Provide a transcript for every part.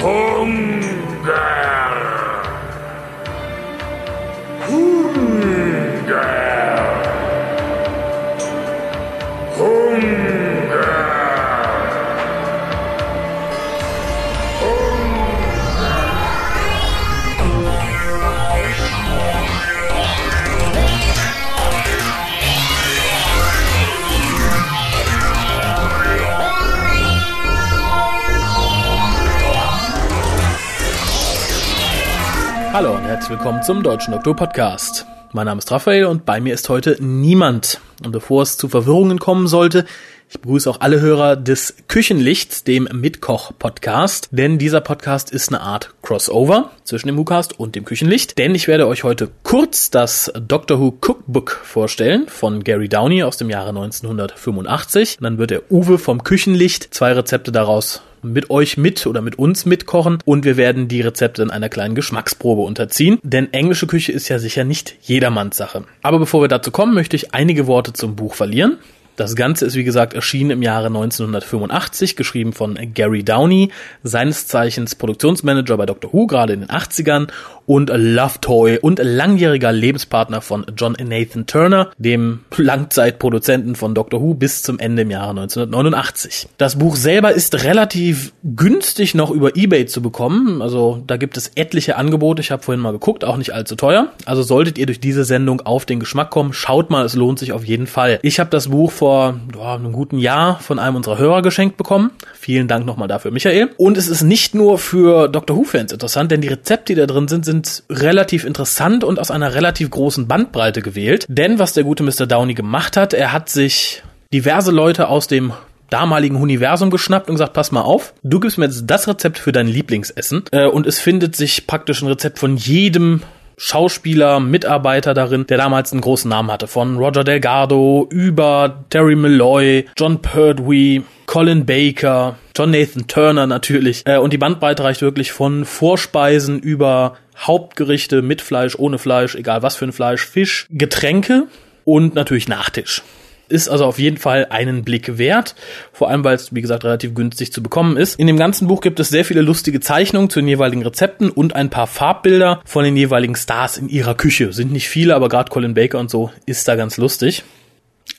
Hunger. Herzlich willkommen zum Deutschen Doktor Podcast. Mein Name ist Raphael und bei mir ist heute niemand. Und bevor es zu Verwirrungen kommen sollte, ich begrüße auch alle Hörer des Küchenlichts, dem Mitkoch-Podcast, denn dieser Podcast ist eine Art Crossover zwischen dem WhoCast und dem Küchenlicht, denn ich werde euch heute kurz das Doctor Who Cookbook vorstellen von Gary Downey aus dem Jahre 1985. Und dann wird der Uwe vom Küchenlicht zwei Rezepte daraus mit euch mit oder mit uns mitkochen und wir werden die Rezepte in einer kleinen Geschmacksprobe unterziehen, denn englische Küche ist ja sicher nicht jedermanns Sache. Aber bevor wir dazu kommen, möchte ich einige Worte zum Buch verlieren. Das Ganze ist wie gesagt erschienen im Jahre 1985, geschrieben von Gary Downey, seines Zeichens Produktionsmanager bei Doctor Who, gerade in den 80ern und Love Toy und langjähriger Lebenspartner von John Nathan Turner, dem Langzeitproduzenten von Doctor Who bis zum Ende im Jahre 1989. Das Buch selber ist relativ günstig noch über eBay zu bekommen, also da gibt es etliche Angebote, ich habe vorhin mal geguckt, auch nicht allzu teuer. Also solltet ihr durch diese Sendung auf den Geschmack kommen, schaut mal, es lohnt sich auf jeden Fall. Ich habe das Buch vor ja, einem guten Jahr von einem unserer Hörer geschenkt bekommen. Vielen Dank nochmal dafür, Michael. Und es ist nicht nur für Doctor Who-Fans interessant, denn die Rezepte, die da drin sind, sind relativ interessant und aus einer relativ großen Bandbreite gewählt. Denn was der gute Mr. Downey gemacht hat, er hat sich diverse Leute aus dem damaligen Universum geschnappt und gesagt, pass mal auf, du gibst mir jetzt das Rezept für dein Lieblingsessen. Äh, und es findet sich praktisch ein Rezept von jedem Schauspieler, Mitarbeiter darin, der damals einen großen Namen hatte. Von Roger Delgado über Terry Malloy, John Pertwee, Colin Baker, John Nathan Turner natürlich. Äh, und die Bandbreite reicht wirklich von Vorspeisen über Hauptgerichte mit Fleisch, ohne Fleisch, egal was für ein Fleisch, Fisch, Getränke und natürlich Nachtisch ist also auf jeden Fall einen Blick wert. Vor allem, weil es, wie gesagt, relativ günstig zu bekommen ist. In dem ganzen Buch gibt es sehr viele lustige Zeichnungen zu den jeweiligen Rezepten und ein paar Farbbilder von den jeweiligen Stars in ihrer Küche. Sind nicht viele, aber gerade Colin Baker und so ist da ganz lustig.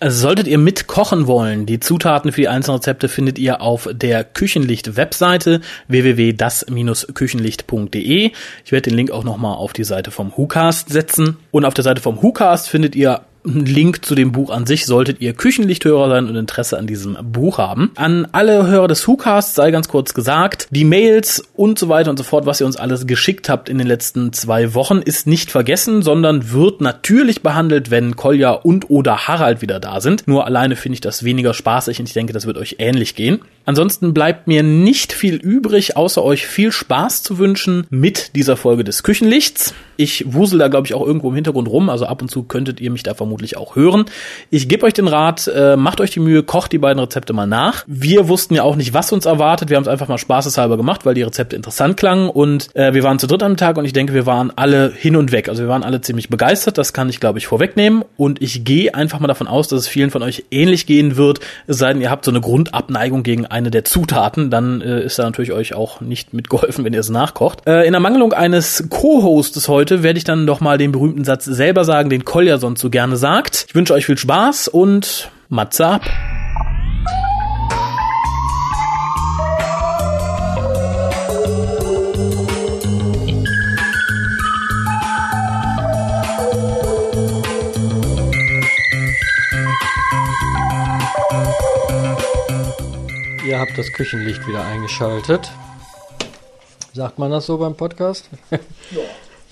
Solltet ihr mitkochen wollen, die Zutaten für die einzelnen Rezepte findet ihr auf der Küchenlicht-Webseite www.das-küchenlicht.de. Ich werde den Link auch nochmal auf die Seite vom WhoCast setzen. Und auf der Seite vom WhoCast findet ihr einen Link zu dem Buch an sich, solltet ihr Küchenlichthörer sein und Interesse an diesem Buch haben. An alle Hörer des WhoCasts sei ganz kurz gesagt, die Mails und so weiter und so fort, was ihr uns alles geschickt habt in den letzten zwei Wochen, ist nicht vergessen, sondern wird natürlich behandelt, wenn Kolja und oder Harald wieder da sind. Nur alleine finde ich das weniger spaßig und ich denke, das wird euch ähnlich gehen. Ansonsten bleibt mir nicht viel übrig, außer euch viel Spaß zu wünschen mit dieser Folge des Küchenlichts. Ich wusel da, glaube ich, auch irgendwo im Hintergrund rum, also ab und zu könntet ihr mich da vermutlich auch hören. Ich gebe euch den Rat, äh, macht euch die Mühe, kocht die beiden Rezepte mal nach. Wir wussten ja auch nicht, was uns erwartet. Wir haben es einfach mal spaßeshalber gemacht, weil die Rezepte interessant klangen und äh, wir waren zu dritt am Tag und ich denke, wir waren alle hin und weg. Also wir waren alle ziemlich begeistert, das kann ich, glaube ich, vorwegnehmen und ich gehe einfach mal davon aus, dass es vielen von euch ähnlich gehen wird, es sei denn, ihr habt so eine Grundabneigung gegen eine der Zutaten, dann äh, ist da natürlich euch auch nicht mitgeholfen, wenn ihr es nachkocht. Äh, in Ermangelung eines Co-Hostes heute werde ich dann doch mal den berühmten Satz selber sagen, den Kolja sonst so gerne sagt. Ich wünsche euch viel Spaß und Matze ab. Ihr habt das Küchenlicht wieder eingeschaltet. Sagt man das so beim Podcast? Ja.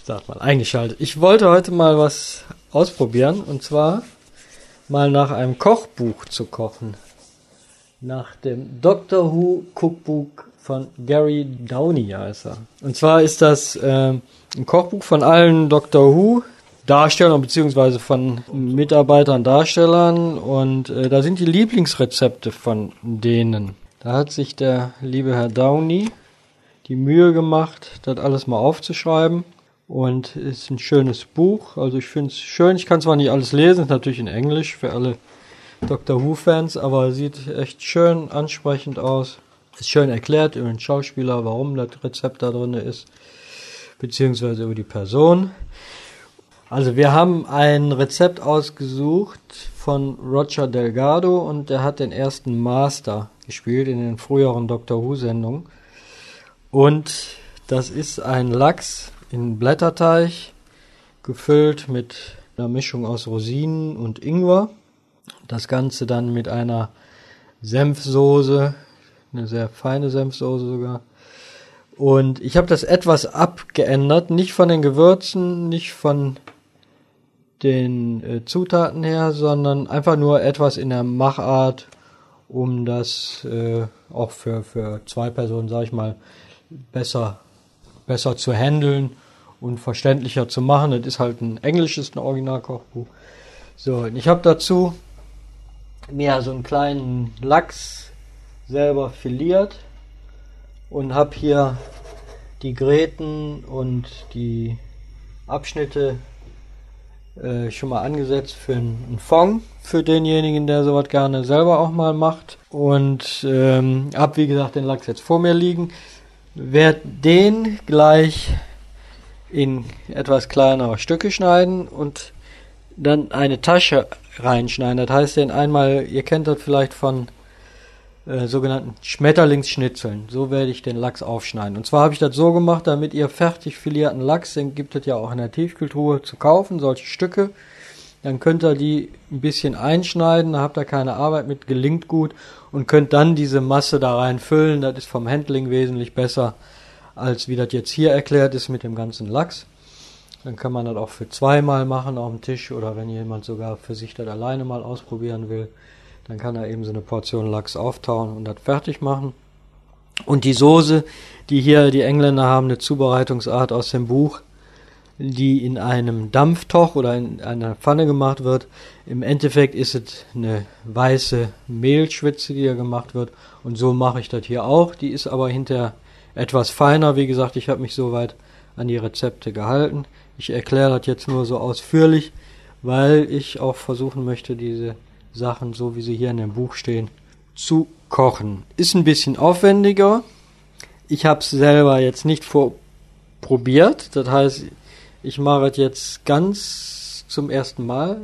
Sagt man, eingeschaltet. Ich wollte heute mal was ausprobieren und zwar mal nach einem Kochbuch zu kochen. Nach dem Doctor Who Cookbook von Gary Downey heißt er. Und zwar ist das äh, ein Kochbuch von allen Doctor Who Darstellern beziehungsweise von Mitarbeitern, Darstellern und äh, da sind die Lieblingsrezepte von denen. Da hat sich der liebe Herr Downey die Mühe gemacht, das alles mal aufzuschreiben und ist ein schönes Buch. Also ich finde es schön. Ich kann zwar nicht alles lesen, ist natürlich in Englisch für alle Doctor Who Fans, aber sieht echt schön ansprechend aus Ist schön erklärt über den Schauspieler, warum das Rezept da drin ist, beziehungsweise über die Person. Also wir haben ein Rezept ausgesucht von Roger Delgado und der hat den ersten Master gespielt in den früheren Doctor Who Sendungen. Und das ist ein Lachs in Blätterteig, gefüllt mit einer Mischung aus Rosinen und Ingwer. Das Ganze dann mit einer Senfsoße, eine sehr feine Senfsoße sogar. Und ich habe das etwas abgeändert, nicht von den Gewürzen, nicht von den äh, Zutaten her, sondern einfach nur etwas in der Machart, um das äh, auch für, für zwei Personen, sage ich mal, besser, besser zu handeln und verständlicher zu machen. Das ist halt ein englisches ein Originalkochbuch. So, und ich habe dazu mir so einen kleinen Lachs selber filiert und habe hier die Gräten und die Abschnitte äh, schon mal angesetzt für einen Fond für denjenigen, der sowas gerne selber auch mal macht. Und ähm, hab wie gesagt den Lachs jetzt vor mir liegen. Werd den gleich in etwas kleinere Stücke schneiden und dann eine Tasche reinschneiden. Das heißt, den einmal, ihr kennt das vielleicht von äh, sogenannten Schmetterlingsschnitzeln. So werde ich den Lachs aufschneiden. Und zwar habe ich das so gemacht, damit ihr fertig filierten Lachs, den gibt es ja auch in der Tiefkühltruhe zu kaufen, solche Stücke. Dann könnt ihr die ein bisschen einschneiden, da habt ihr keine Arbeit mit, gelingt gut und könnt dann diese Masse da reinfüllen. Das ist vom Handling wesentlich besser, als wie das jetzt hier erklärt ist mit dem ganzen Lachs. Dann kann man das auch für zweimal machen auf dem Tisch oder wenn jemand sogar für sich das alleine mal ausprobieren will, dann kann er eben so eine Portion Lachs auftauen und das fertig machen. Und die Soße, die hier die Engländer haben, eine Zubereitungsart aus dem Buch, die in einem Dampftoch oder in einer Pfanne gemacht wird. Im Endeffekt ist es eine weiße Mehlschwitze, die da gemacht wird. Und so mache ich das hier auch. Die ist aber hinterher etwas feiner. Wie gesagt, ich habe mich soweit an die Rezepte gehalten. Ich erkläre das jetzt nur so ausführlich, weil ich auch versuchen möchte, diese Sachen, so wie sie hier in dem Buch stehen, zu kochen. Ist ein bisschen aufwendiger. Ich habe es selber jetzt nicht vorprobiert. Das heißt, ich mache es jetzt ganz zum ersten Mal.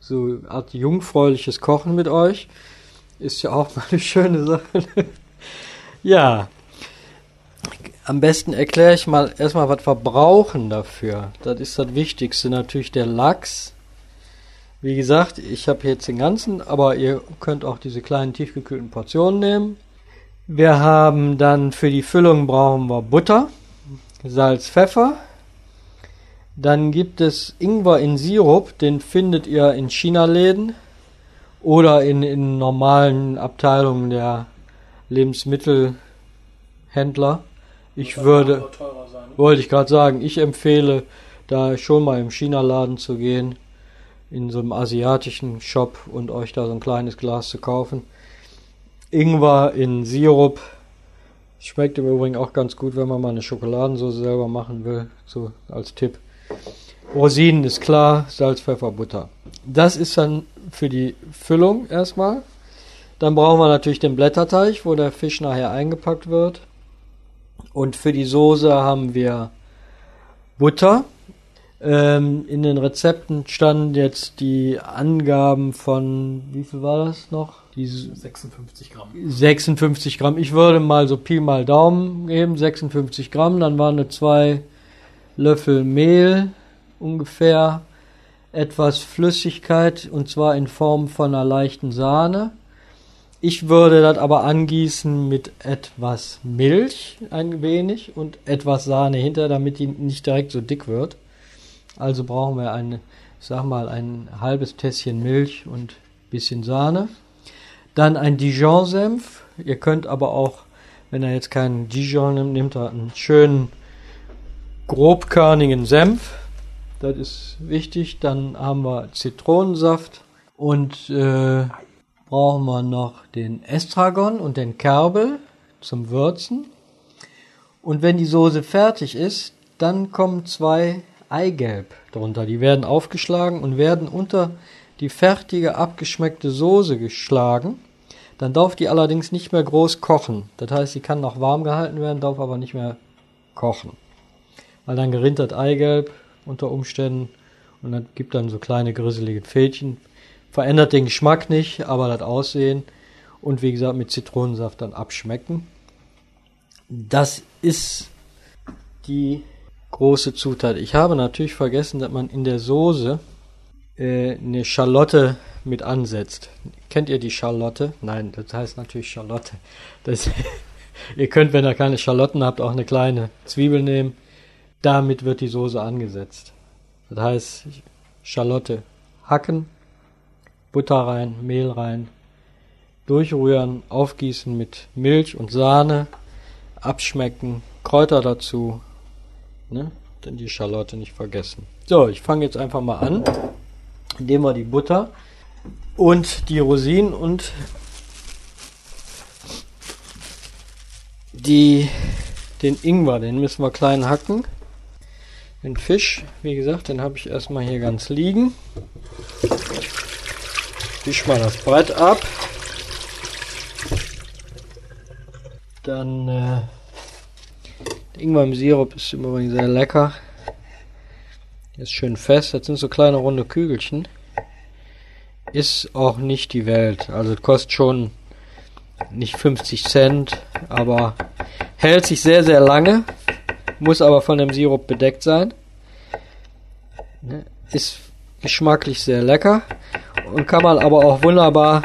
So eine Art jungfräuliches Kochen mit euch. Ist ja auch mal eine schöne Sache. ja. Am besten erkläre ich mal erstmal, was wir brauchen dafür. Das ist das Wichtigste natürlich der Lachs. Wie gesagt, ich habe jetzt den ganzen, aber ihr könnt auch diese kleinen tiefgekühlten Portionen nehmen. Wir haben dann für die Füllung brauchen wir Butter, Salz, Pfeffer. Dann gibt es Ingwer in Sirup, den findet ihr in China-Läden oder in, in normalen Abteilungen der Lebensmittelhändler. Ich würde, wollte ich gerade sagen, ich empfehle da schon mal im China-Laden zu gehen in so einem asiatischen Shop und euch da so ein kleines Glas zu kaufen. Ingwer in Sirup. Schmeckt im Übrigen auch ganz gut, wenn man mal eine Schokoladensauce selber machen will. So als Tipp. Rosinen ist klar, Salz, Pfeffer, Butter. Das ist dann für die Füllung erstmal. Dann brauchen wir natürlich den Blätterteig, wo der Fisch nachher eingepackt wird. Und für die Soße haben wir Butter, ähm, in den Rezepten standen jetzt die Angaben von, wie viel war das noch? Die 56 Gramm. 56 Gramm. Ich würde mal so Pi mal Daumen geben, 56 Gramm. Dann waren es zwei Löffel Mehl ungefähr, etwas Flüssigkeit und zwar in Form von einer leichten Sahne. Ich würde das aber angießen mit etwas Milch, ein wenig, und etwas Sahne hinter, damit die nicht direkt so dick wird. Also brauchen wir ein, sag mal, ein halbes Tässchen Milch und bisschen Sahne. Dann ein Dijon-Senf. Ihr könnt aber auch, wenn ihr jetzt keinen Dijon nimmt, einen schönen grobkörnigen Senf. Das ist wichtig. Dann haben wir Zitronensaft und äh, brauchen wir noch den Estragon und den Kerbel zum Würzen. Und wenn die Soße fertig ist, dann kommen zwei Eigelb drunter. Die werden aufgeschlagen und werden unter die fertige abgeschmeckte Soße geschlagen. Dann darf die allerdings nicht mehr groß kochen. Das heißt, sie kann noch warm gehalten werden, darf aber nicht mehr kochen. Weil dann gerinnt das Eigelb unter Umständen und dann gibt dann so kleine grisselig Fädchen. Verändert den Geschmack nicht, aber das Aussehen und wie gesagt mit Zitronensaft dann abschmecken. Das ist die große Zutat. Ich habe natürlich vergessen, dass man in der Soße äh, eine Schalotte mit ansetzt. Kennt ihr die Schalotte? Nein, das heißt natürlich Schalotte. Das, ihr könnt, wenn ihr keine Schalotten habt, auch eine kleine Zwiebel nehmen. Damit wird die Soße angesetzt. Das heißt, Schalotte hacken, Butter rein, Mehl rein, durchrühren, aufgießen mit Milch und Sahne, abschmecken, Kräuter dazu, ne? Denn die Schalotte nicht vergessen. So, ich fange jetzt einfach mal an, indem wir die Butter und die Rosinen und die, den Ingwer, den müssen wir klein hacken. Den Fisch, wie gesagt, den habe ich erstmal hier ganz liegen. Wisch mal das Brett ab. Dann äh, Ingwer im Sirup ist übrigens sehr lecker. Ist schön fest. Das sind so kleine runde Kügelchen. Ist auch nicht die Welt. Also kostet schon nicht 50 Cent, aber hält sich sehr, sehr lange. Muss aber von dem Sirup bedeckt sein. Ne, ist geschmacklich sehr lecker und kann man aber auch wunderbar,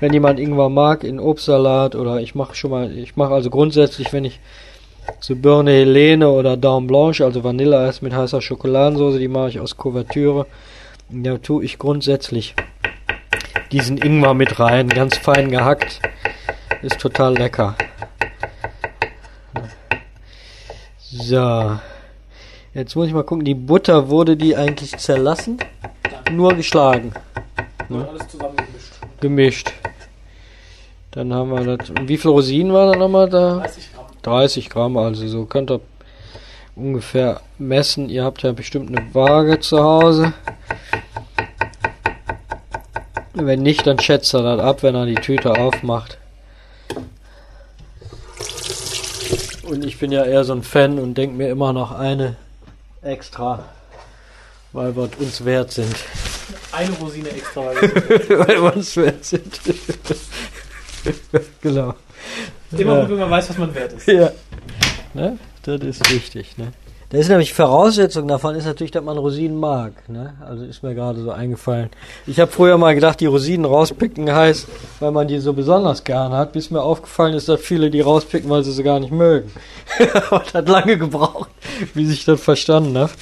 wenn jemand Ingwer mag, in Obstsalat oder ich mache schon mal, ich mache also grundsätzlich, wenn ich so Birne Helene oder Daume Blanche, also Vanilleeis mit heißer Schokoladensauce, die mache ich aus Kuvertüre. Da tue ich grundsätzlich diesen Ingwer mit rein, ganz fein gehackt. Ist total lecker. So. Jetzt muss ich mal gucken, die Butter wurde die eigentlich zerlassen? Nur geschlagen. Ne? Alles zusammengemischt. Gemischt. Dann haben wir das. Und wie viele Rosinen waren da nochmal da? 30 Gramm. 30 Gramm, also so könnt ihr ungefähr messen. Ihr habt ja bestimmt eine Waage zu Hause. Wenn nicht, dann schätzt er das ab, wenn er die Tüte aufmacht. Und ich bin ja eher so ein Fan und denke mir immer noch eine extra, weil wir uns wert sind. Eine Rosine extra. weil wir uns wert sind. genau. Immer gut, wenn man weiß, was man wert ist. Ja. Ne? Das ist wichtig. Ne? Das ist nämlich Voraussetzung davon, ist natürlich, dass man Rosinen mag. Ne? Also ist mir gerade so eingefallen. Ich habe früher mal gedacht, die Rosinen rauspicken heißt, weil man die so besonders gern hat, bis mir aufgefallen ist, dass viele die rauspicken, weil sie sie gar nicht mögen. Und hat lange gebraucht, wie ich das verstanden habe.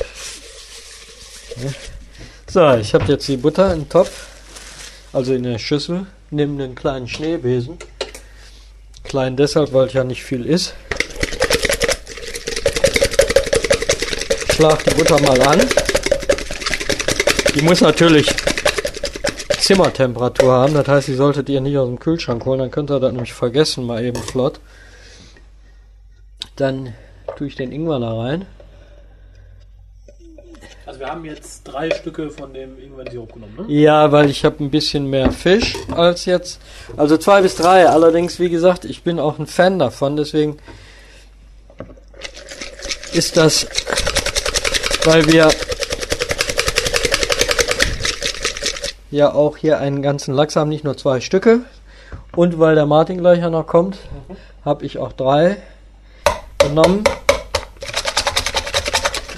So, ich habe jetzt die Butter im Topf, also in der Schüssel, neben den kleinen Schneebesen. Klein deshalb, weil ja nicht viel ist. Schlag die Butter mal an. Die muss natürlich Zimmertemperatur haben. Das heißt, die solltet ihr nicht aus dem Kühlschrank holen. Dann könnt ihr das nämlich vergessen, mal eben flott. Dann tue ich den Ingwer da rein. Also wir haben jetzt drei Stücke von dem Ingwer-Sirup genommen, ne? Ja, weil ich habe ein bisschen mehr Fisch als jetzt. Also zwei bis drei. Allerdings, wie gesagt, ich bin auch ein Fan davon. Deswegen ist das weil wir ja auch hier einen ganzen Lachs haben, nicht nur zwei Stücke. Und weil der Martin gleich noch kommt, habe ich auch drei genommen.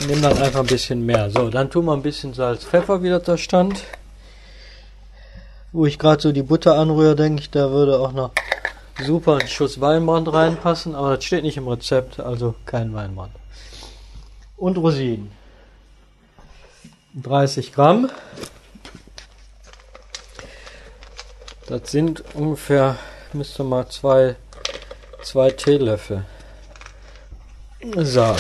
Nimm dann einfach ein bisschen mehr. So, dann tun wir ein bisschen Salz, Pfeffer, wie das da stand. Wo ich gerade so die Butter anrühre, denke ich, da würde auch noch super ein Schuss Weinbrand reinpassen. Aber das steht nicht im Rezept, also kein Weinbrand. Und Rosinen. 30 Gramm. Das sind ungefähr, müsste mal zwei, zwei Teelöffel. So.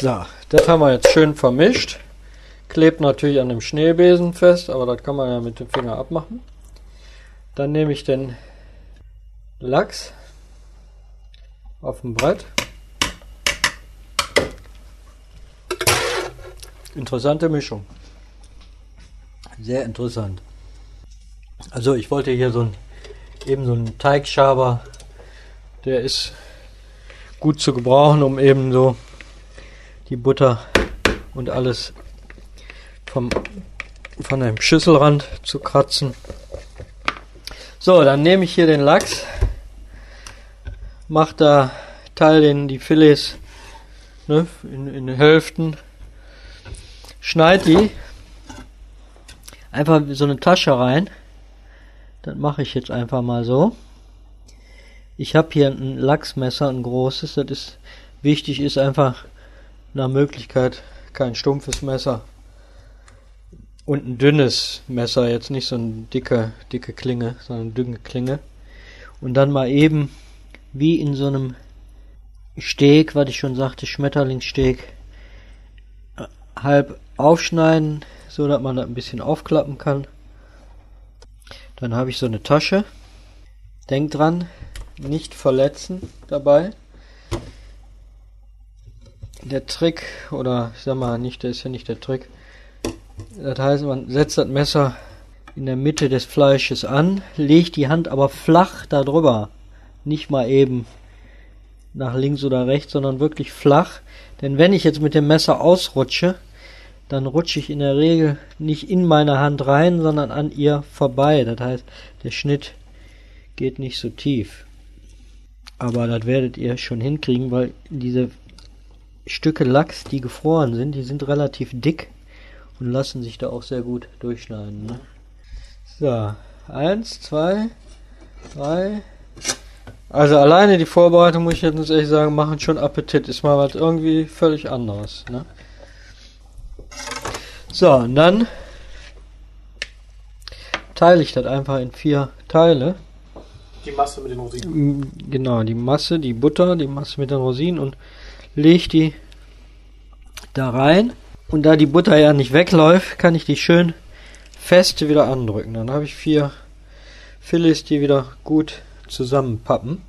So, das haben wir jetzt schön vermischt. Klebt natürlich an dem Schneebesen fest, aber das kann man ja mit dem Finger abmachen. Dann nehme ich den Lachs auf dem Brett. Interessante Mischung. Sehr interessant. Also ich wollte hier so ein eben so ein Teigschaber, der ist gut zu gebrauchen, um eben so die Butter und alles vom von einem Schüsselrand zu kratzen. So, dann nehme ich hier den Lachs, mache da, teile den, die Filets ne, in, in Hälften, schneide die einfach so eine Tasche rein. Das mache ich jetzt einfach mal so. Ich habe hier ein Lachsmesser, ein großes. Das ist wichtig, ist einfach nach Möglichkeit kein stumpfes Messer und ein dünnes Messer, jetzt nicht so eine dicke, dicke Klinge, sondern eine dünne Klinge. Und dann mal eben wie in so einem Steg, was ich schon sagte, Schmetterlingssteg, halb aufschneiden, so dass man das ein bisschen aufklappen kann. Dann habe ich so eine Tasche. Denkt dran, nicht verletzen dabei. Der Trick, oder ich sag mal nicht, der ist ja nicht der Trick. Das heißt, man setzt das Messer in der Mitte des Fleisches an, legt die Hand aber flach darüber. Nicht mal eben nach links oder rechts, sondern wirklich flach. Denn wenn ich jetzt mit dem Messer ausrutsche, dann rutsche ich in der Regel nicht in meine Hand rein, sondern an ihr vorbei. Das heißt, der Schnitt geht nicht so tief. Aber das werdet ihr schon hinkriegen, weil diese Stücke Lachs, die gefroren sind, die sind relativ dick und lassen sich da auch sehr gut durchschneiden. Ne? So, eins, zwei, drei, also alleine die Vorbereitung, muss ich jetzt ehrlich sagen, machen schon Appetit. Ist mal was irgendwie völlig anderes. Ne? So, und dann teile ich das einfach in vier Teile. Die Masse mit den Rosinen. Genau, die Masse, die Butter, die Masse mit den Rosinen und lege die da rein. Und da die Butter ja nicht wegläuft, kann ich die schön fest wieder andrücken. Dann habe ich vier Filets, die wieder gut zusammenpappen.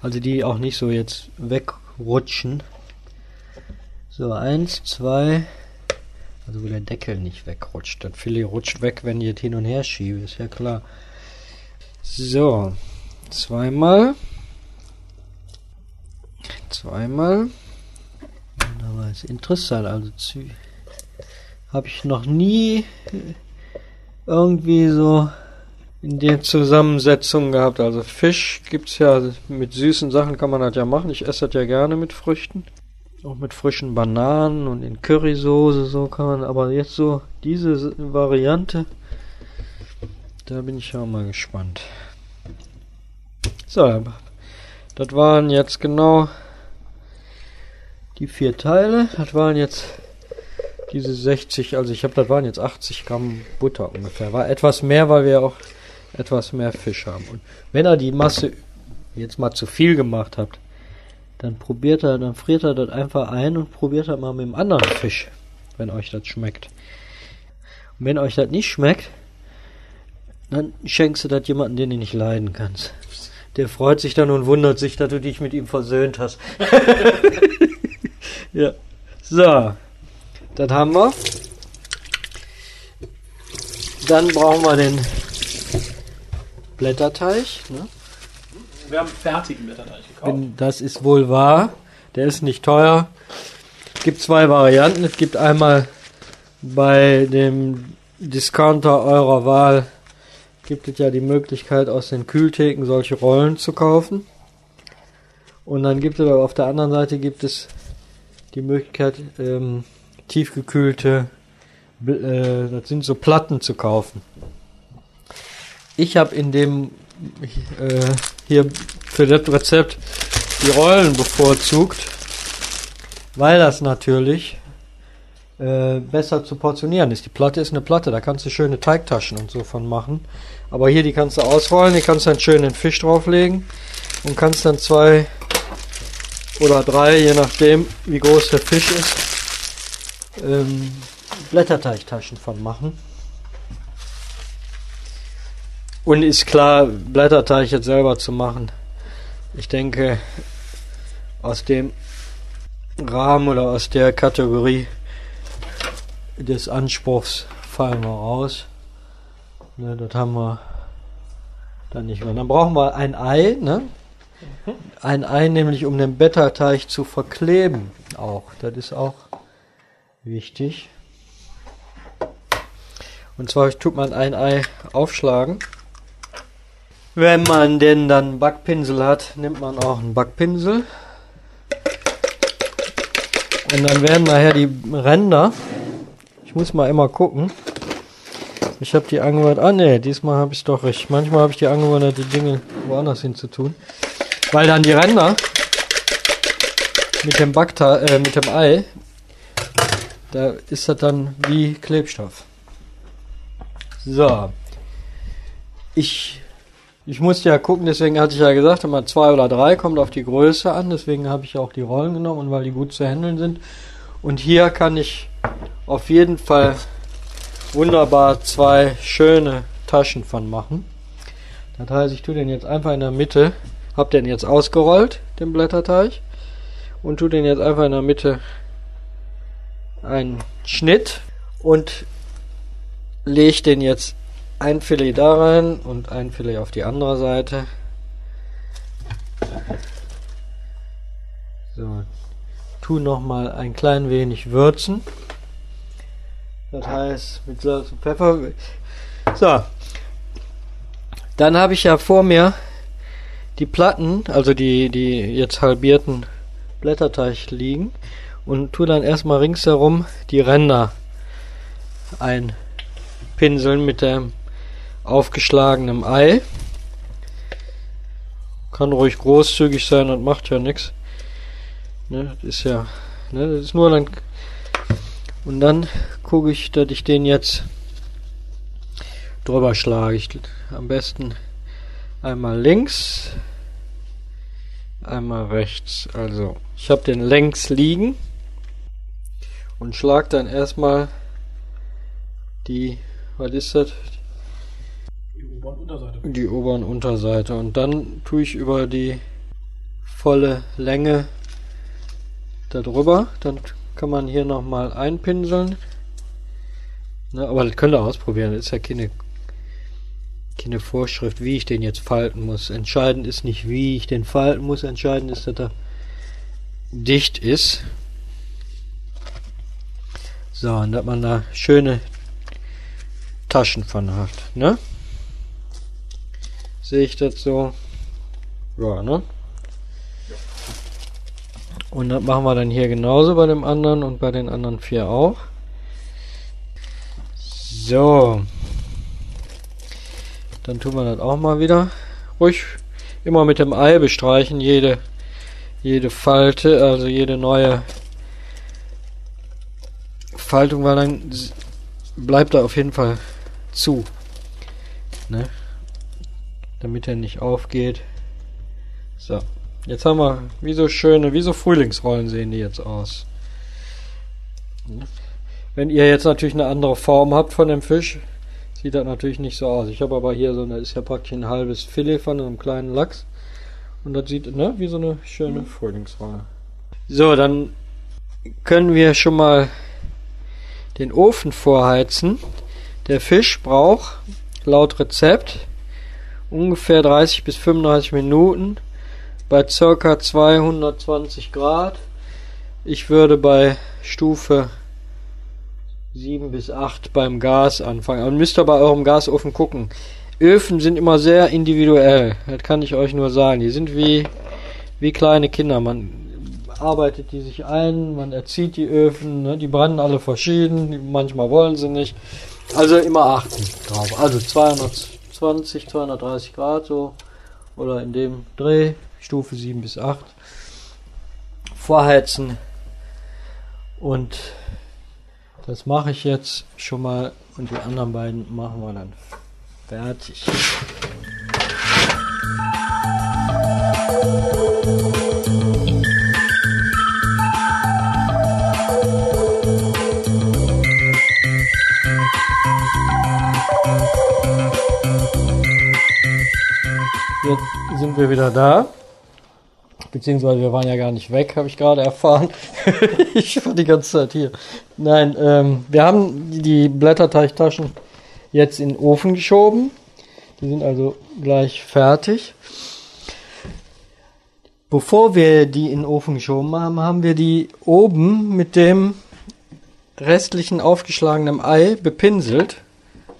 Also die auch nicht so jetzt wegrutschen. So, eins, zwei. Also wo der Deckel nicht wegrutscht. Das Filet rutscht weg, wenn ich es hin und her schiebe, ist ja klar. So, zweimal. Zweimal. Aber ist interessant. Also habe ich noch nie irgendwie so in der Zusammensetzung gehabt. Also Fisch gibt's ja mit süßen Sachen kann man das ja machen. Ich esse das ja gerne mit Früchten. Auch mit frischen Bananen und in Currysoße so kann man. Aber jetzt so diese Variante, da bin ich ja mal gespannt. So, das waren jetzt genau die vier Teile. Das waren jetzt diese 60, also ich habe, das waren jetzt 80 Gramm Butter ungefähr. War etwas mehr, weil wir auch etwas mehr Fisch haben. Und wenn er die Masse jetzt mal zu viel gemacht habt, dann probiert er, dann friert er das einfach ein und probiert er mal mit dem anderen Fisch, wenn euch das schmeckt. Und wenn euch das nicht schmeckt, dann schenkst du das jemanden, den du nicht leiden kannst. Der freut sich dann und wundert sich, dass du dich mit ihm versöhnt hast. ja. So. Das haben wir. Dann brauchen wir den Blätterteig. Ne? Wir haben fertigen Blätterteig gekauft. Das ist wohl wahr. Der ist nicht teuer. Es gibt zwei Varianten. Es gibt einmal bei dem Discounter eurer Wahl gibt es ja die Möglichkeit aus den Kühltheken solche Rollen zu kaufen. Und dann gibt es aber auf der anderen Seite gibt es die Möglichkeit ähm, tiefgekühlte, äh, das sind so Platten zu kaufen. Ich habe in dem äh, hier für das Rezept die Rollen bevorzugt, weil das natürlich äh, besser zu portionieren ist. Die Platte ist eine Platte, da kannst du schöne Teigtaschen und so von machen. Aber hier, die kannst du ausrollen, die kannst du dann schön den Fisch drauflegen und kannst dann zwei oder drei, je nachdem, wie groß der Fisch ist, ähm, Blätterteigtaschen von machen. Und ist klar, Blätterteig jetzt selber zu machen. Ich denke, aus dem Rahmen oder aus der Kategorie des Anspruchs fallen wir raus. Ne, das haben wir dann nicht mehr. Dann brauchen wir ein Ei, ne? Ein Ei nämlich, um den Blätterteig zu verkleben auch. Das ist auch wichtig. Und zwar tut man ein Ei aufschlagen. Wenn man denn dann Backpinsel hat, nimmt man auch einen Backpinsel. Und dann werden nachher die Ränder, ich muss mal immer gucken, ich habe die angewöhnt, ah ne, diesmal habe ich es doch richtig. Manchmal habe ich die angewöhnt, die Dinge woanders hin zu tun. Weil dann die Ränder mit dem Backta äh, mit dem Ei, da ist das dann wie Klebstoff. So. Ich, ich musste ja gucken, deswegen hatte ich ja gesagt, immer zwei oder drei kommt auf die Größe an, deswegen habe ich auch die Rollen genommen und weil die gut zu handeln sind. Und hier kann ich auf jeden Fall wunderbar zwei schöne Taschen von machen. Das heißt, ich tue den jetzt einfach in der Mitte, hab den jetzt ausgerollt, den Blätterteig, und tue den jetzt einfach in der Mitte einen Schnitt und lege den jetzt ein Filet da rein und ein Filet auf die andere Seite. So, tu noch mal ein klein wenig würzen. Das heißt, mit Salz und Pfeffer. So. Dann habe ich ja vor mir die Platten, also die, die jetzt halbierten Blätterteig liegen und tue dann erstmal ringsherum die Ränder einpinseln mit dem aufgeschlagenen Ei. Kann ruhig großzügig sein und macht ja nichts. Ne, ist ja, ne, das ist nur dann und dann gucke ich, dass ich den jetzt drüber schlage. Ich, am besten einmal links, einmal rechts. Also, ich habe den längs liegen und schlag dann erstmal die, was ist das? Die oberen Unterseite. Die oberen Unterseite. Und dann tue ich über die volle Länge darüber. Dann kann man hier nochmal einpinseln. Ne, aber das könnt ihr ausprobieren. Das ist ja keine, keine Vorschrift, wie ich den jetzt falten muss. Entscheidend ist nicht, wie ich den falten muss. Entscheidend ist, dass er dicht ist. So, und dass man da schöne Taschen von hat. Ne? Sehe ich das so? Ja, ne? Und das machen wir dann hier genauso bei dem anderen und bei den anderen vier auch. So. Dann tun wir das auch mal wieder. Ruhig immer mit dem Ei bestreichen, jede, jede Falte, also jede neue Faltung, weil dann bleibt er auf jeden Fall zu. Ne? Damit er nicht aufgeht. So. Jetzt haben wir, wie so schöne, wie so Frühlingsrollen sehen die jetzt aus. Wenn ihr jetzt natürlich eine andere Form habt von dem Fisch, sieht das natürlich nicht so aus. Ich habe aber hier so eine, ist ja praktisch ein halbes Filet von einem kleinen Lachs. Und das sieht, ne, wie so eine schöne mhm. Frühlingsrolle. So, dann können wir schon mal den Ofen vorheizen. Der Fisch braucht laut Rezept ungefähr 30 bis 35 Minuten bei ca. 220 Grad. Ich würde bei Stufe 7 bis 8 beim Gas anfangen. Aber müsst ihr bei eurem Gasofen gucken. Öfen sind immer sehr individuell. Das kann ich euch nur sagen. Die sind wie, wie kleine Kinder. Man arbeitet die sich ein, man erzieht die Öfen. Ne? Die brennen alle verschieden. Manchmal wollen sie nicht. Also immer achten drauf. Also 220, 230 Grad so. Oder in dem Dreh. Stufe 7 bis 8 vorheizen und das mache ich jetzt schon mal und die anderen beiden machen wir dann fertig. Jetzt sind wir wieder da. Beziehungsweise wir waren ja gar nicht weg, habe ich gerade erfahren. ich war die ganze Zeit hier. Nein, ähm, wir haben die Blätterteigtaschen jetzt in den Ofen geschoben. Die sind also gleich fertig. Bevor wir die in den Ofen geschoben haben, haben wir die oben mit dem restlichen aufgeschlagenen Ei bepinselt.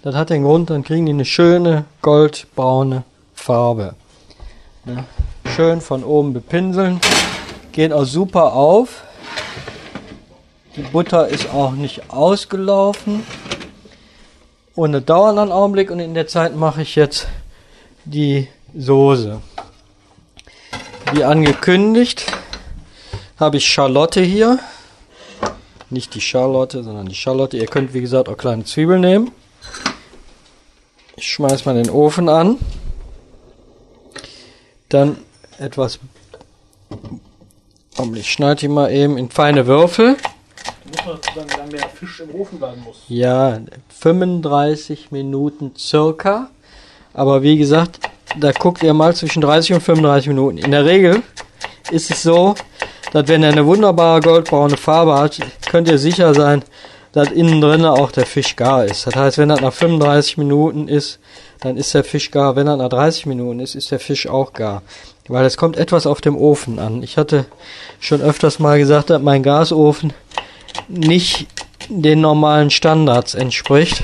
Das hat den Grund, dann kriegen die eine schöne goldbraune Farbe. Ja, schön von oben bepinseln. Geht auch super auf. Die Butter ist auch nicht ausgelaufen. Und das dauert einen Augenblick und in der Zeit mache ich jetzt die Soße. Wie angekündigt habe ich Schalotte hier. Nicht die Schalotte, sondern die Schalotte. Ihr könnt wie gesagt auch kleine Zwiebeln nehmen. Ich schmeiß mal den Ofen an. Dann etwas. Ich schneide die mal eben in feine Würfel. Du musst mal sagen, wie lange der Fisch im Ofen bleiben muss. Ja, 35 Minuten circa. Aber wie gesagt, da guckt ihr mal zwischen 30 und 35 Minuten. In der Regel ist es so, dass wenn er eine wunderbare goldbraune Farbe hat, könnt ihr sicher sein, dass innen drin auch der Fisch gar ist. Das heißt, wenn das nach 35 Minuten ist, dann ist der Fisch gar. Wenn er nach 30 Minuten ist, ist der Fisch auch gar. Weil es kommt etwas auf dem Ofen an. Ich hatte schon öfters mal gesagt, dass mein Gasofen nicht den normalen Standards entspricht.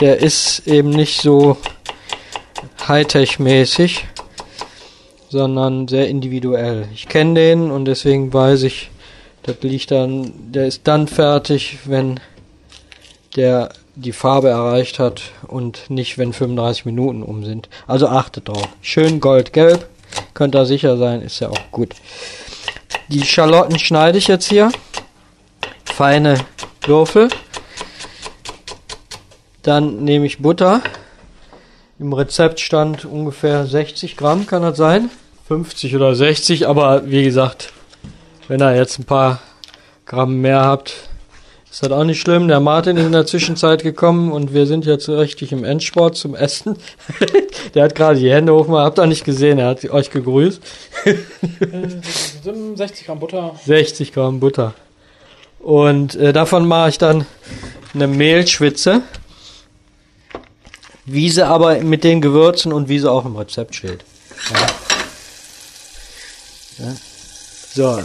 Der ist eben nicht so Hightech-mäßig, sondern sehr individuell. Ich kenne den und deswegen weiß ich, das liegt dann, der ist dann fertig, wenn der die Farbe erreicht hat und nicht, wenn 35 Minuten um sind. Also achtet drauf. Schön goldgelb, könnt ihr sicher sein, ist ja auch gut. Die Schalotten schneide ich jetzt hier. Feine Würfel. Dann nehme ich Butter. Im Rezept stand ungefähr 60 Gramm, kann das sein? 50 oder 60, aber wie gesagt, wenn ihr jetzt ein paar Gramm mehr habt, ist das auch nicht schlimm. Der Martin ist in der Zwischenzeit gekommen und wir sind jetzt richtig im Endsport zum Essen. der hat gerade die Hände hoch, habt ihr nicht gesehen, er hat euch gegrüßt. 60 Gramm Butter. 60 Gramm Butter. Und äh, davon mache ich dann eine Mehlschwitze. Wie sie aber mit den Gewürzen und wie sie auch im Rezept steht. Ja. Ja. So,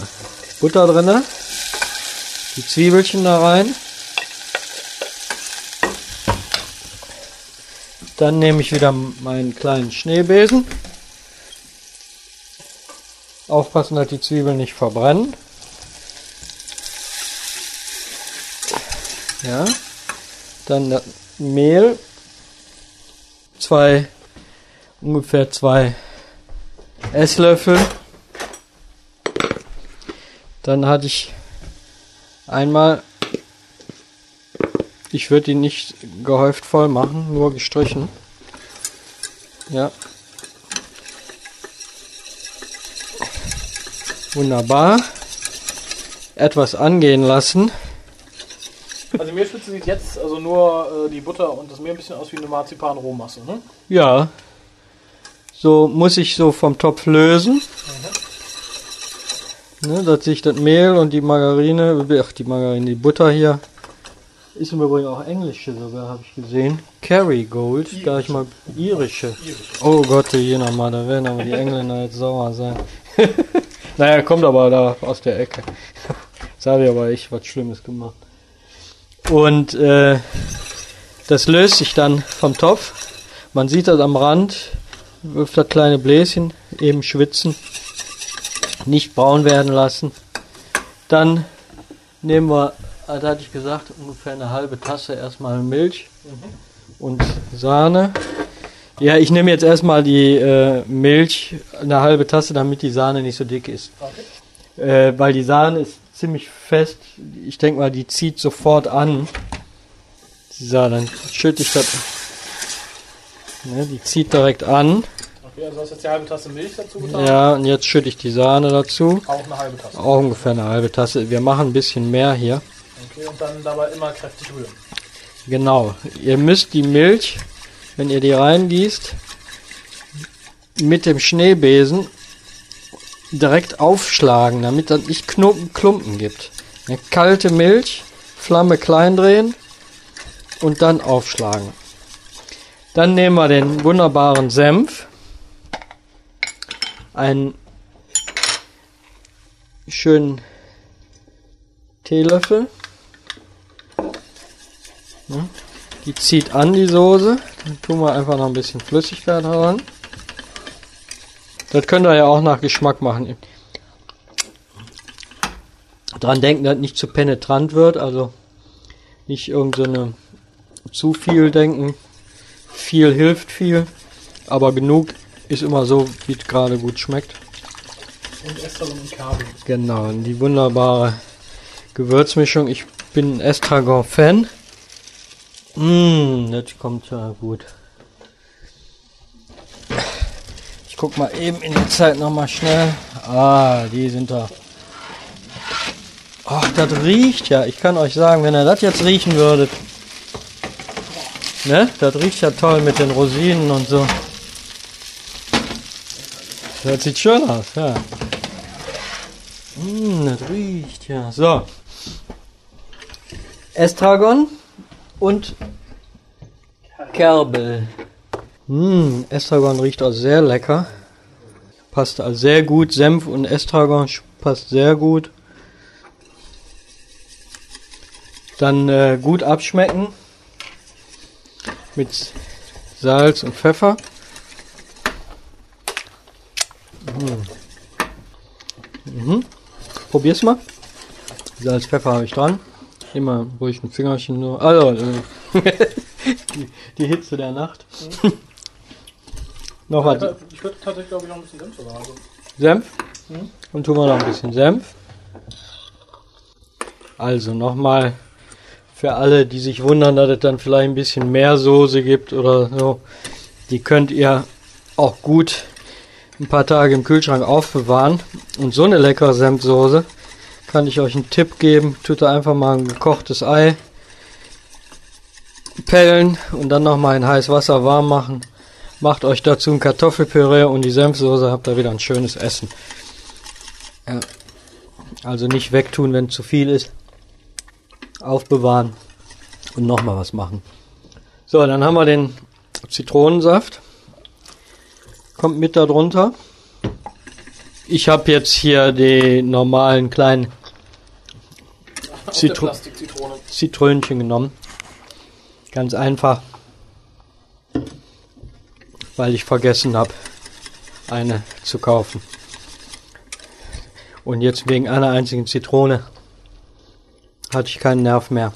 Butter drinne, die Zwiebelchen da rein. Dann nehme ich wieder meinen kleinen Schneebesen. Aufpassen, dass die Zwiebeln nicht verbrennen. Ja. Dann Mehl. Zwei, ungefähr zwei Esslöffel. Dann hatte ich einmal, ich würde ihn nicht gehäuft voll machen, nur gestrichen. Ja. Wunderbar. Etwas angehen lassen. Also Mehlschwitze sieht jetzt also nur äh, die Butter und das Mehl ein bisschen aus wie eine Marzipan-Rohmasse, ne? Ja. So muss ich so vom Topf lösen. Ne, dass sich das Mehl und die Margarine, ach die Margarine, die Butter hier, ist im Übrigen auch englische sogar, habe ich gesehen. Kerrygold, Irisch. da ich mal irische. Irisch. Oh Gott, je nochmal, da werden aber die Engländer jetzt sauer sein. naja, kommt aber da aus der Ecke. Jetzt habe ich aber ich was Schlimmes gemacht. Und äh, das löst sich dann vom Topf. Man sieht das am Rand, wirft das kleine Bläschen, eben schwitzen, nicht braun werden lassen. Dann nehmen wir, das hatte ich gesagt, ungefähr eine halbe Tasse erstmal Milch und Sahne. Ja, ich nehme jetzt erstmal die äh, Milch, eine halbe Tasse, damit die Sahne nicht so dick ist. Okay. Äh, weil die Sahne ist ziemlich fest. Ich denke mal, die zieht sofort an. So, dann schütte ich das. Ne, die zieht direkt an. Okay, also hast jetzt die halbe Tasse Milch dazu getan. Ja, und jetzt schütte ich die Sahne dazu. Auch eine halbe Tasse. Auch ungefähr eine halbe Tasse. Wir machen ein bisschen mehr hier. Okay, und dann dabei immer kräftig rühren. Genau. Ihr müsst die Milch, wenn ihr die reingießt, mit dem Schneebesen direkt aufschlagen, damit das nicht Klumpen, Klumpen gibt. Eine kalte Milch, Flamme klein drehen und dann aufschlagen. Dann nehmen wir den wunderbaren Senf, einen schönen Teelöffel. Die zieht an die Soße. Dann tun wir einfach noch ein bisschen Flüssigkeit heran. Das könnt ihr ja auch nach Geschmack machen. Dran denken, dass nicht zu penetrant wird, also nicht irgendeine so zu viel denken. Viel hilft viel, aber genug ist immer so, wie es gerade gut schmeckt. Und Estragon und Kabel. Genau, die wunderbare Gewürzmischung. Ich bin Estragon-Fan. Mmh, das kommt ja gut. Ich guck mal eben in der Zeit noch mal schnell. Ah, die sind da. Ach, das riecht ja. Ich kann euch sagen, wenn ihr das jetzt riechen würdet. Ne? Das riecht ja toll mit den Rosinen und so. Das sieht schön aus, ja. Mmh, das riecht ja. So. Estragon und Kerbel. Mmh, Estragon riecht auch sehr lecker. Passt also sehr gut. Senf und Estragon passt sehr gut. Dann äh, gut abschmecken mit Salz und Pfeffer. Mhm. Mhm. Probier's mal. Salz, Pfeffer habe ich dran. Immer ruhig ein Fingerchen nur. Also, äh, die, die, Hitze der Nacht. Mhm. noch was. Ich würde tatsächlich, glaube ich, noch ein bisschen Senf sogar. Also. Senf? Mhm. Und tun wir noch ein bisschen Senf. Also nochmal für alle, die sich wundern, dass es dann vielleicht ein bisschen mehr Soße gibt oder so. Die könnt ihr auch gut ein paar Tage im Kühlschrank aufbewahren. Und so eine leckere Senfsoße kann ich euch einen Tipp geben. Tut da einfach mal ein gekochtes Ei pellen und dann nochmal in heiß Wasser warm machen. Macht euch dazu ein Kartoffelpüree und die Senfsoße, habt ihr wieder ein schönes Essen. Ja. Also nicht wegtun, wenn zu viel ist. Aufbewahren und nochmal was machen. So, dann haben wir den Zitronensaft. Kommt mit darunter. Ich habe jetzt hier die normalen kleinen Zitro Zitrönchen genommen. Ganz einfach, weil ich vergessen habe, eine zu kaufen. Und jetzt wegen einer einzigen Zitrone hatte ich keinen Nerv mehr,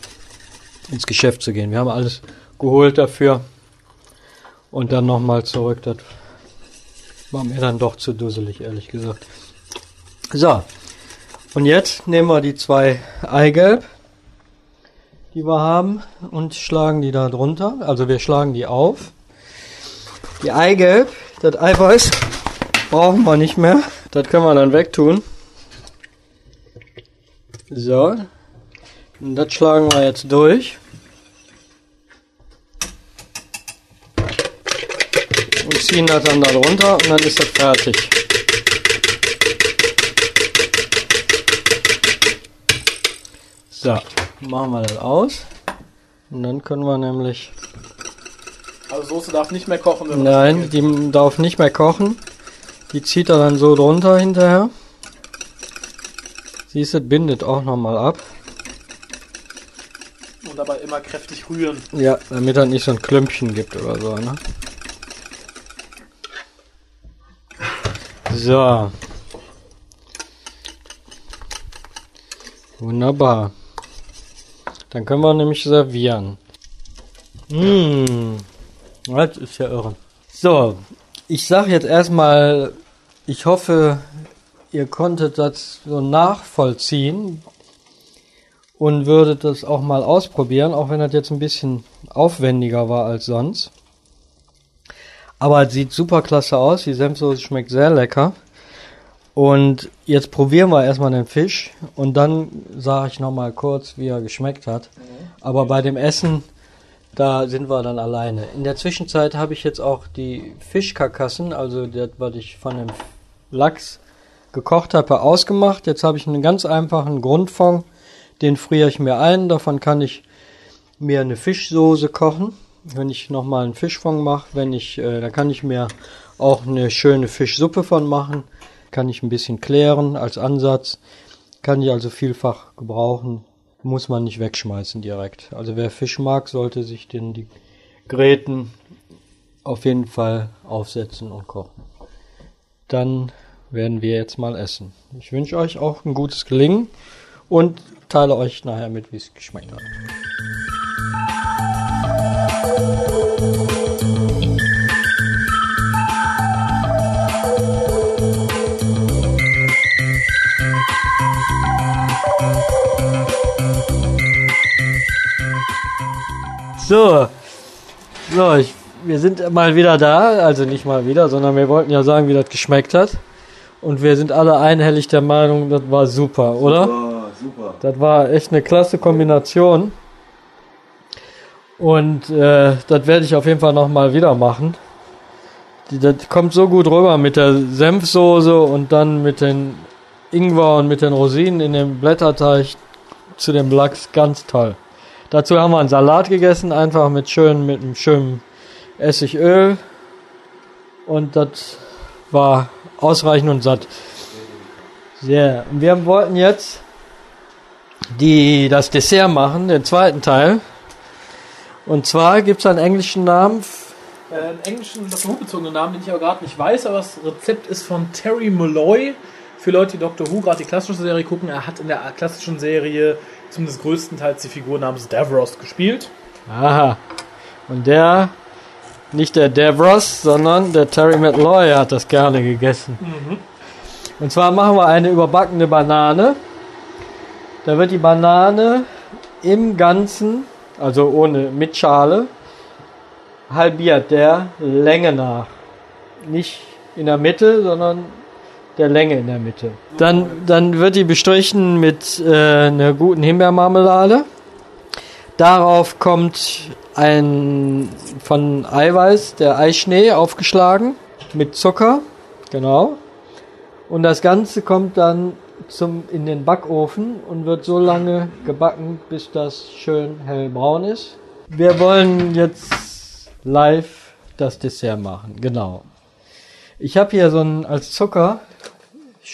ins Geschäft zu gehen. Wir haben alles geholt dafür und dann nochmal zurück. Das war mir dann doch zu dusselig, ehrlich gesagt. So, und jetzt nehmen wir die zwei Eigelb, die wir haben, und schlagen die da drunter. Also wir schlagen die auf. Die Eigelb, das Eiweiß, brauchen wir nicht mehr. Das können wir dann wegtun. So, und das schlagen wir jetzt durch. Und ziehen das dann da drunter und dann ist das fertig. So, machen wir das aus. Und dann können wir nämlich. Also Soße darf nicht mehr kochen. Wenn Nein, die darf nicht mehr kochen. Die zieht er dann so drunter hinterher. Siehst du, bindet auch nochmal ab dabei immer kräftig rühren. Ja, damit er nicht so ein Klümpchen gibt oder so, ne? So. Wunderbar. Dann können wir nämlich servieren. Mmh. Das ist ja irre. So, ich sage jetzt erstmal, ich hoffe, ihr konntet das so nachvollziehen, und würde das auch mal ausprobieren, auch wenn das jetzt ein bisschen aufwendiger war als sonst. Aber es sieht super klasse aus, die Senfsoße schmeckt sehr lecker. Und jetzt probieren wir erstmal den Fisch und dann sage ich nochmal kurz, wie er geschmeckt hat. Mhm. Aber bei dem Essen, da sind wir dann alleine. In der Zwischenzeit habe ich jetzt auch die Fischkarkassen, also das, was ich von dem Lachs gekocht habe, ausgemacht. Jetzt habe ich einen ganz einfachen Grundfond, den friere ich mir ein. Davon kann ich mir eine Fischsoße kochen, wenn ich nochmal einen Fischfond mache. Wenn ich, äh, da kann ich mir auch eine schöne Fischsuppe von machen. Kann ich ein bisschen klären als Ansatz. Kann ich also vielfach gebrauchen. Muss man nicht wegschmeißen direkt. Also wer Fisch mag, sollte sich den die Gräten auf jeden Fall aufsetzen und kochen. Dann werden wir jetzt mal essen. Ich wünsche euch auch ein gutes Gelingen und teile euch nachher mit, wie es geschmeckt hat. So, so, ich, wir sind mal wieder da, also nicht mal wieder, sondern wir wollten ja sagen, wie das geschmeckt hat. Und wir sind alle einhellig der Meinung, das war super, oder? Super, super. Das war echt eine klasse Kombination. Und äh, das werde ich auf jeden Fall nochmal wieder machen. Die, das kommt so gut rüber mit der Senfsoße und dann mit den Ingwer und mit den Rosinen in dem Blätterteig zu dem Lachs. Ganz toll. Dazu haben wir einen Salat gegessen, einfach mit schön, mit einem schönen Essigöl. Und das war ausreichend und satt. Sehr. Und wir wollten jetzt die, das Dessert machen, den zweiten Teil. Und zwar gibt es einen englischen Namen. Äh, einen englischen, bezogenen Namen, den ich aber gerade nicht weiß, aber das Rezept ist von Terry Molloy. Für Leute, die Doctor Who gerade die klassische Serie gucken, er hat in der klassischen Serie zumindest größtenteils die Figur namens Davros gespielt. Aha. Und der, nicht der Davros, sondern der Terry McLoy hat das gerne gegessen. Und zwar machen wir eine überbackene Banane. Da wird die Banane im Ganzen, also ohne mit Schale, halbiert der Länge nach. Nicht in der Mitte, sondern der Länge in der Mitte. Dann, dann wird die bestrichen mit äh, einer guten Himbeermarmelade. Darauf kommt ein von Eiweiß, der Eischnee aufgeschlagen mit Zucker, genau. Und das Ganze kommt dann zum, in den Backofen und wird so lange gebacken, bis das schön hellbraun ist. Wir wollen jetzt live das Dessert machen, genau. Ich habe hier so ein als Zucker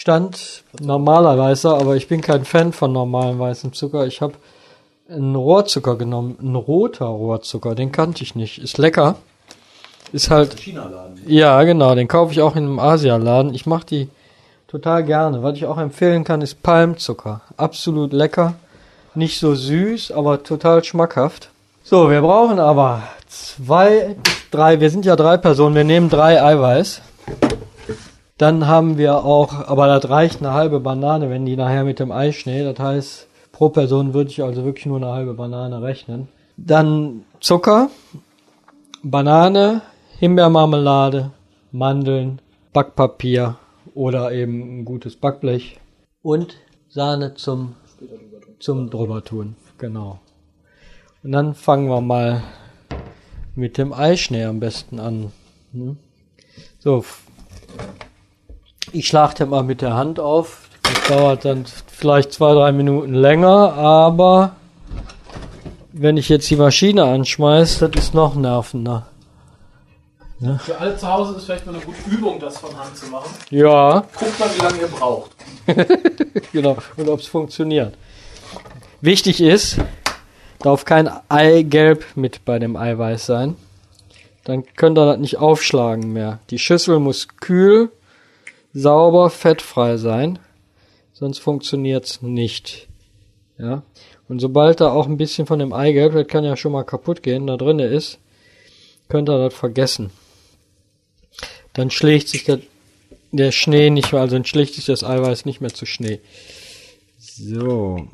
stand normaler weißer, aber ich bin kein Fan von normalem weißem Zucker. Ich habe einen Rohrzucker genommen, ein roter Rohrzucker, den kannte ich nicht. Ist lecker. Ist halt China-Laden. ja, genau, den kaufe ich auch in einem Asialaden. Ich mache die total gerne. Was ich auch empfehlen kann, ist Palmzucker. Absolut lecker. Nicht so süß, aber total schmackhaft. So, wir brauchen aber zwei, drei, wir sind ja drei Personen, wir nehmen drei Eiweiß. Dann haben wir auch, aber das reicht eine halbe Banane, wenn die nachher mit dem Eischnee, das heißt, pro Person würde ich also wirklich nur eine halbe Banane rechnen. Dann Zucker, Banane, Himbeermarmelade, Mandeln, Backpapier oder eben ein gutes Backblech und Sahne zum, zum drüber tun. Genau. Und dann fangen wir mal mit dem Eischnee am besten an. Hm? So. Ich schlage den mal mit der Hand auf. Das dauert dann vielleicht zwei, drei Minuten länger, aber wenn ich jetzt die Maschine anschmeiße, das ist noch nervender. Für alle zu Hause ist vielleicht mal eine gute Übung, das von Hand zu machen. Ja, Guckt mal, wie lange ihr braucht. genau. Und ob es funktioniert. Wichtig ist, darf kein Eigelb mit bei dem Eiweiß sein. Dann könnt ihr das nicht aufschlagen mehr. Die Schüssel muss kühl, sauber, fettfrei sein. Sonst funktioniert's nicht. Ja. Und sobald da auch ein bisschen von dem Eigelb, das kann ja schon mal kaputt gehen, da drinne ist, könnt ihr das vergessen. Dann schlägt sich der, der Schnee nicht mehr, also dann schlägt sich das Eiweiß nicht mehr zu Schnee. So.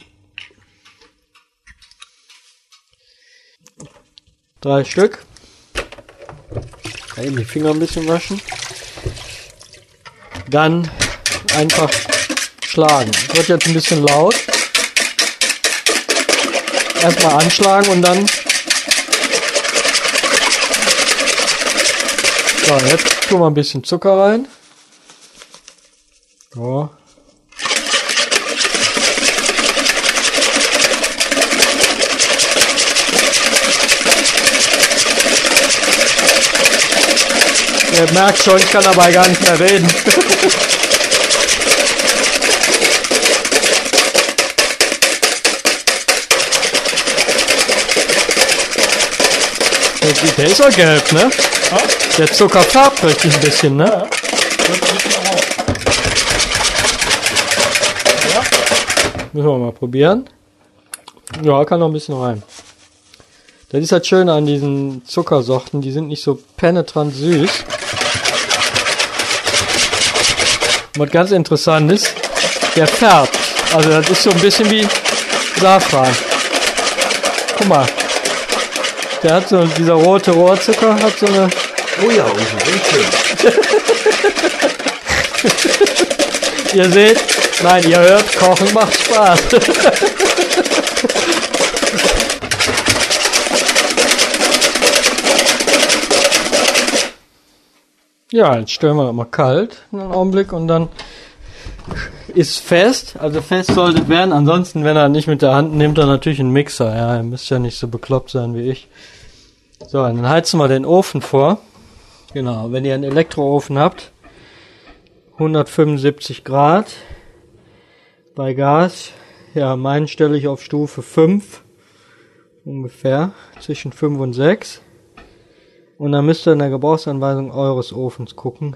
Drei Stück. Eben die Finger ein bisschen waschen. Dann einfach schlagen. Wird jetzt ein bisschen laut. Erstmal anschlagen und dann. So, jetzt tun wir ein bisschen Zucker rein. So. Ihr merkt schon, ich kann dabei gar nicht mehr reden. Der ist auch gelb, ne? Der Zucker färbt richtig ein bisschen, ne? Müssen wir mal probieren. Ja, kann noch ein bisschen rein. Das ist halt schön an diesen Zuckersorten, die sind nicht so penetrant süß. Und was ganz interessant ist, der färbt. Also das ist so ein bisschen wie Safran. Guck mal. Der hat so, dieser rote Rohrzucker hat so eine... Oh ja, und. Ihr seht, nein, ihr hört, Kochen macht Spaß. ja, jetzt stellen wir mal kalt einen Augenblick und dann ist fest, also fest sollte es werden. Ansonsten, wenn er nicht mit der Hand nimmt, dann natürlich einen Mixer. Ja, ihr müsst ja nicht so bekloppt sein wie ich. So, dann heizen wir den Ofen vor. Genau, wenn ihr einen Elektroofen habt, 175 Grad. Bei Gas, ja, meinen stelle ich auf Stufe 5. Ungefähr zwischen 5 und 6. Und dann müsst ihr in der Gebrauchsanweisung eures Ofens gucken.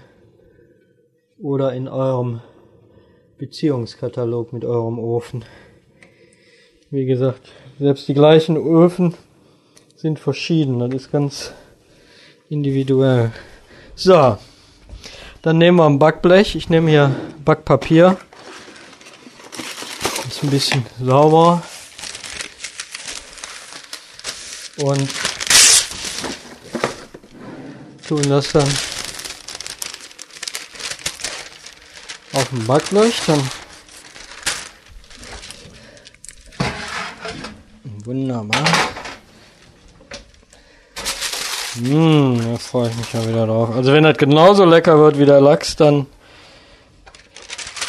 Oder in eurem Beziehungskatalog mit eurem Ofen. Wie gesagt, selbst die gleichen Öfen sind verschieden. Das ist ganz individuell. So, dann nehmen wir ein Backblech. Ich nehme hier Backpapier. Ist ein bisschen sauber. Und tun das dann auf dem Backblech. Dann wunderbar. Mmh, da freue ich mich ja wieder drauf. Also wenn das genauso lecker wird wie der Lachs, dann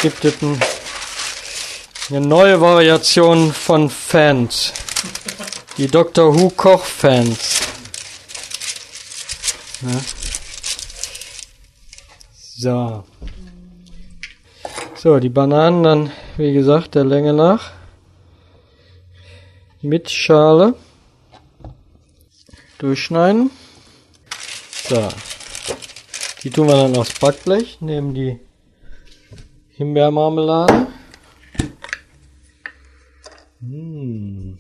gibt es ein, eine neue Variation von Fans. Die Doctor Who Koch Fans. Ja. So. So, die Bananen dann, wie gesagt, der Länge nach. Mit Schale. Durchschneiden. So. Die tun wir dann aufs Backblech, nehmen die Himbeermarmelade. Mmh,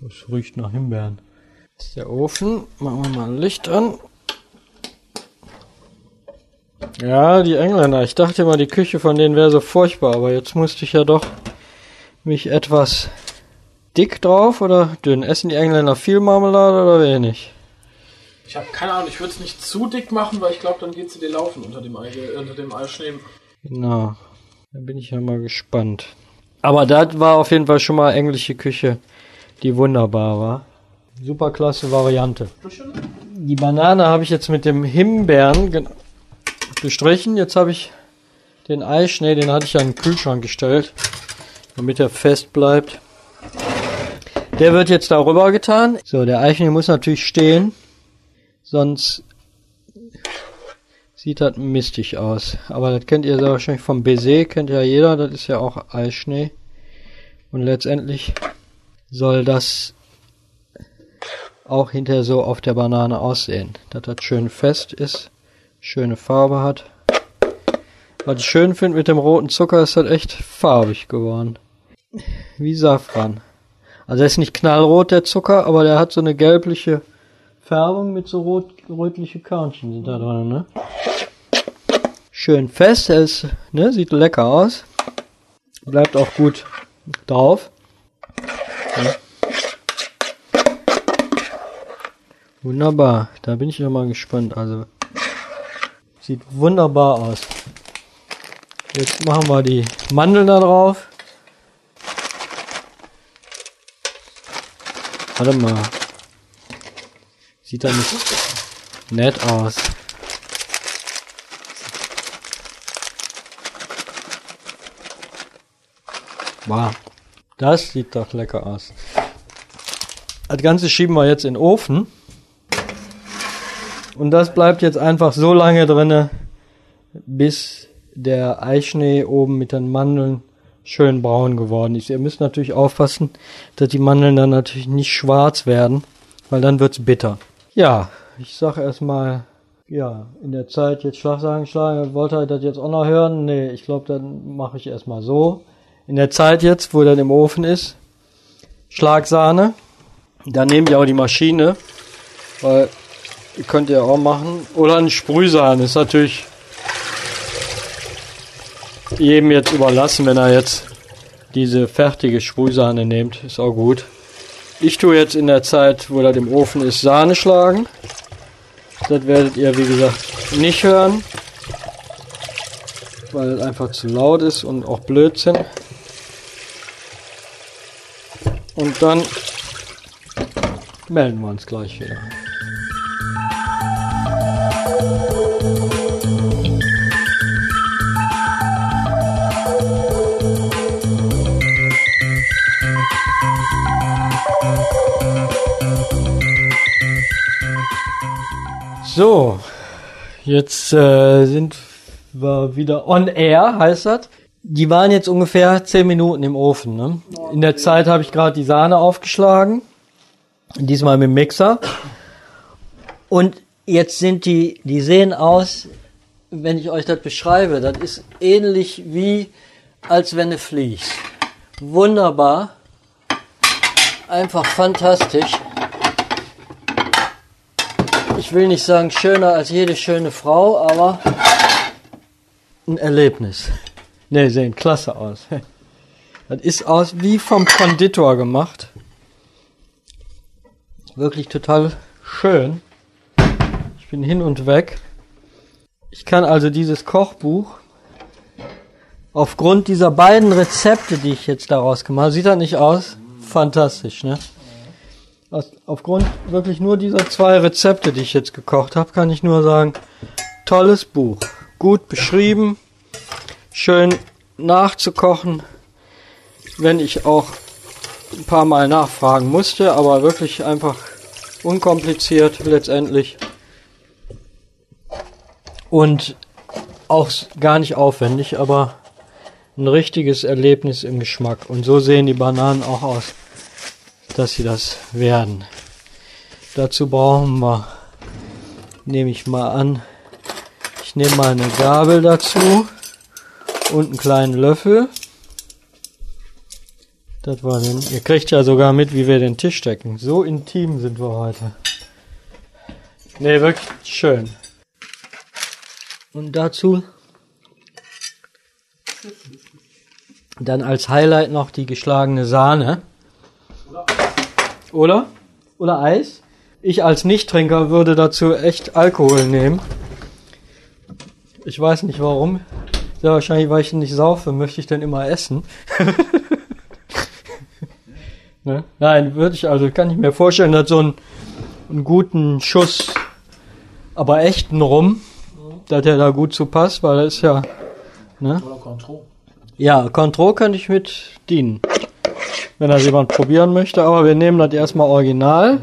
das riecht nach Himbeeren. Das ist der Ofen. Machen wir mal ein Licht an. Ja, die Engländer. Ich dachte immer, die Küche von denen wäre so furchtbar, aber jetzt musste ich ja doch mich etwas dick drauf oder dünn. Essen die Engländer viel Marmelade oder wenig? Ich habe keine Ahnung, ich würde es nicht zu dick machen, weil ich glaube, dann geht sie dir laufen unter dem, Ei, äh, unter dem Eischnee. Genau. Da bin ich ja mal gespannt. Aber das war auf jeden Fall schon mal englische Küche, die wunderbar war. Superklasse Variante. Die Banane habe ich jetzt mit dem Himbeeren gestrichen. Jetzt habe ich den Eischnee, den hatte ich ja in den Kühlschrank gestellt, damit er fest bleibt. Der wird jetzt darüber getan. So, der Eischnee muss natürlich stehen, sonst sieht das mistig aus. Aber das kennt ihr sehr wahrscheinlich vom Baiser, kennt ja jeder, das ist ja auch Eischnee. Und letztendlich soll das auch hinterher so auf der Banane aussehen, dass das schön fest ist, schöne Farbe hat. Was ich schön finde mit dem roten Zucker, ist das echt farbig geworden. Wie Safran. Also er ist nicht knallrot, der Zucker, aber der hat so eine gelbliche Färbung mit so rot, rötliche Körnchen sind da drin, ne? Schön fest, er ist, ne, sieht lecker aus. Bleibt auch gut drauf. Ja. Wunderbar, da bin ich ja mal gespannt. Also sieht wunderbar aus. Jetzt machen wir die Mandeln da drauf. Warte mal. Sieht da nicht nett aus. Wow. Das sieht doch lecker aus. Das Ganze schieben wir jetzt in den Ofen. Und das bleibt jetzt einfach so lange drinne, bis der Eischnee oben mit den Mandeln schön braun geworden ist. Ihr müsst natürlich aufpassen, dass die Mandeln dann natürlich nicht schwarz werden, weil dann wird's bitter. Ja, ich sag erstmal, ja, in der Zeit jetzt Schlagsagen schlagen. Wollt ihr das jetzt auch noch hören? Nee, ich glaube, dann mache ich erstmal so. In der Zeit jetzt, wo das im Ofen ist, Schlagsahne. Dann nehmt ihr auch die Maschine, weil könnt ihr auch machen. Oder ein Sprühsahne ist natürlich jedem jetzt überlassen, wenn er jetzt diese fertige Sprühsahne nimmt. Ist auch gut. Ich tue jetzt in der Zeit, wo das im Ofen ist, Sahne schlagen. Das werdet ihr, wie gesagt, nicht hören, weil es einfach zu laut ist und auch Blödsinn. Und dann melden wir uns gleich wieder. So, jetzt äh, sind wir wieder on air, heißt das. Die waren jetzt ungefähr 10 Minuten im Ofen. Ne? In der Zeit habe ich gerade die Sahne aufgeschlagen. Diesmal mit dem Mixer. Und jetzt sind die, die sehen aus, wenn ich euch das beschreibe, das ist ähnlich wie als wenn du fliegst. Wunderbar. Einfach fantastisch. Ich will nicht sagen schöner als jede schöne Frau, aber ein Erlebnis. Ne, sehen klasse aus. Das ist aus wie vom Konditor gemacht. Wirklich total schön. Ich bin hin und weg. Ich kann also dieses Kochbuch aufgrund dieser beiden Rezepte, die ich jetzt daraus gemacht habe, sieht das nicht aus? Fantastisch, ne? Aufgrund wirklich nur dieser zwei Rezepte, die ich jetzt gekocht habe, kann ich nur sagen, tolles Buch. Gut beschrieben, schön nachzukochen, wenn ich auch ein paar Mal nachfragen musste, aber wirklich einfach unkompliziert letztendlich. Und auch gar nicht aufwendig, aber ein richtiges Erlebnis im Geschmack. Und so sehen die Bananen auch aus, dass sie das werden. Dazu brauchen wir, nehme ich mal an, ich nehme mal eine Gabel dazu und einen kleinen Löffel. Das war denn, ihr kriegt ja sogar mit, wie wir den Tisch decken. So intim sind wir heute. Ne, wirklich schön. Und dazu dann als Highlight noch die geschlagene Sahne. Oder? Oder Eis? Ich als Nichttrinker würde dazu echt Alkohol nehmen. Ich weiß nicht warum. Sehr wahrscheinlich, weil ich nicht saufe, möchte ich dann immer essen. ne? Nein, würde ich also, kann ich mir vorstellen, dass so ein, einen guten Schuss, aber echten Rum, dass der da gut zu passt, weil er ist ja, ne? Oder Contro. Ja, Contro könnte ich mit dienen. Wenn das jemand probieren möchte, aber wir nehmen das erstmal original.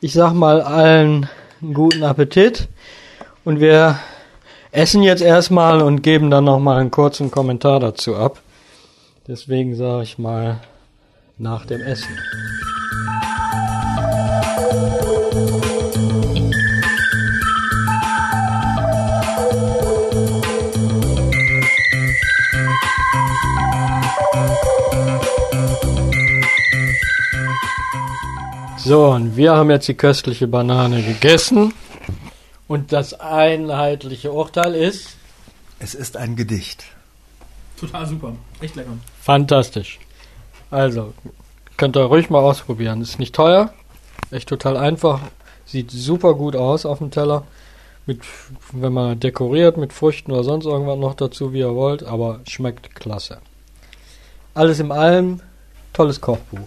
Ich sag mal allen einen guten Appetit und wir essen jetzt erstmal und geben dann nochmal einen kurzen Kommentar dazu ab. Deswegen sage ich mal nach dem Essen. So, und wir haben jetzt die köstliche Banane gegessen. Und das einheitliche Urteil ist Es ist ein Gedicht. Total super. Echt lecker. fantastisch. Also, könnt ihr ruhig mal ausprobieren. Ist nicht teuer, echt total einfach. Sieht super gut aus auf dem Teller. Mit, wenn man dekoriert mit Früchten oder sonst irgendwas noch dazu, wie ihr wollt, aber schmeckt klasse. Alles in allem, tolles Kochbuch.